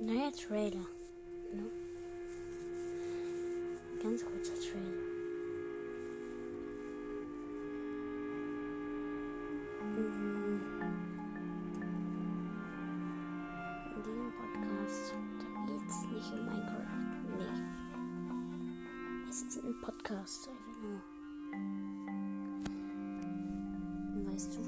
Neuer Trailer. Ne? Ganz kurzer Trailer. Mhm. In diesem Podcast, da geht es nicht um Minecraft. Nee. Es ist ein Podcast, einfach nur. Weißt du?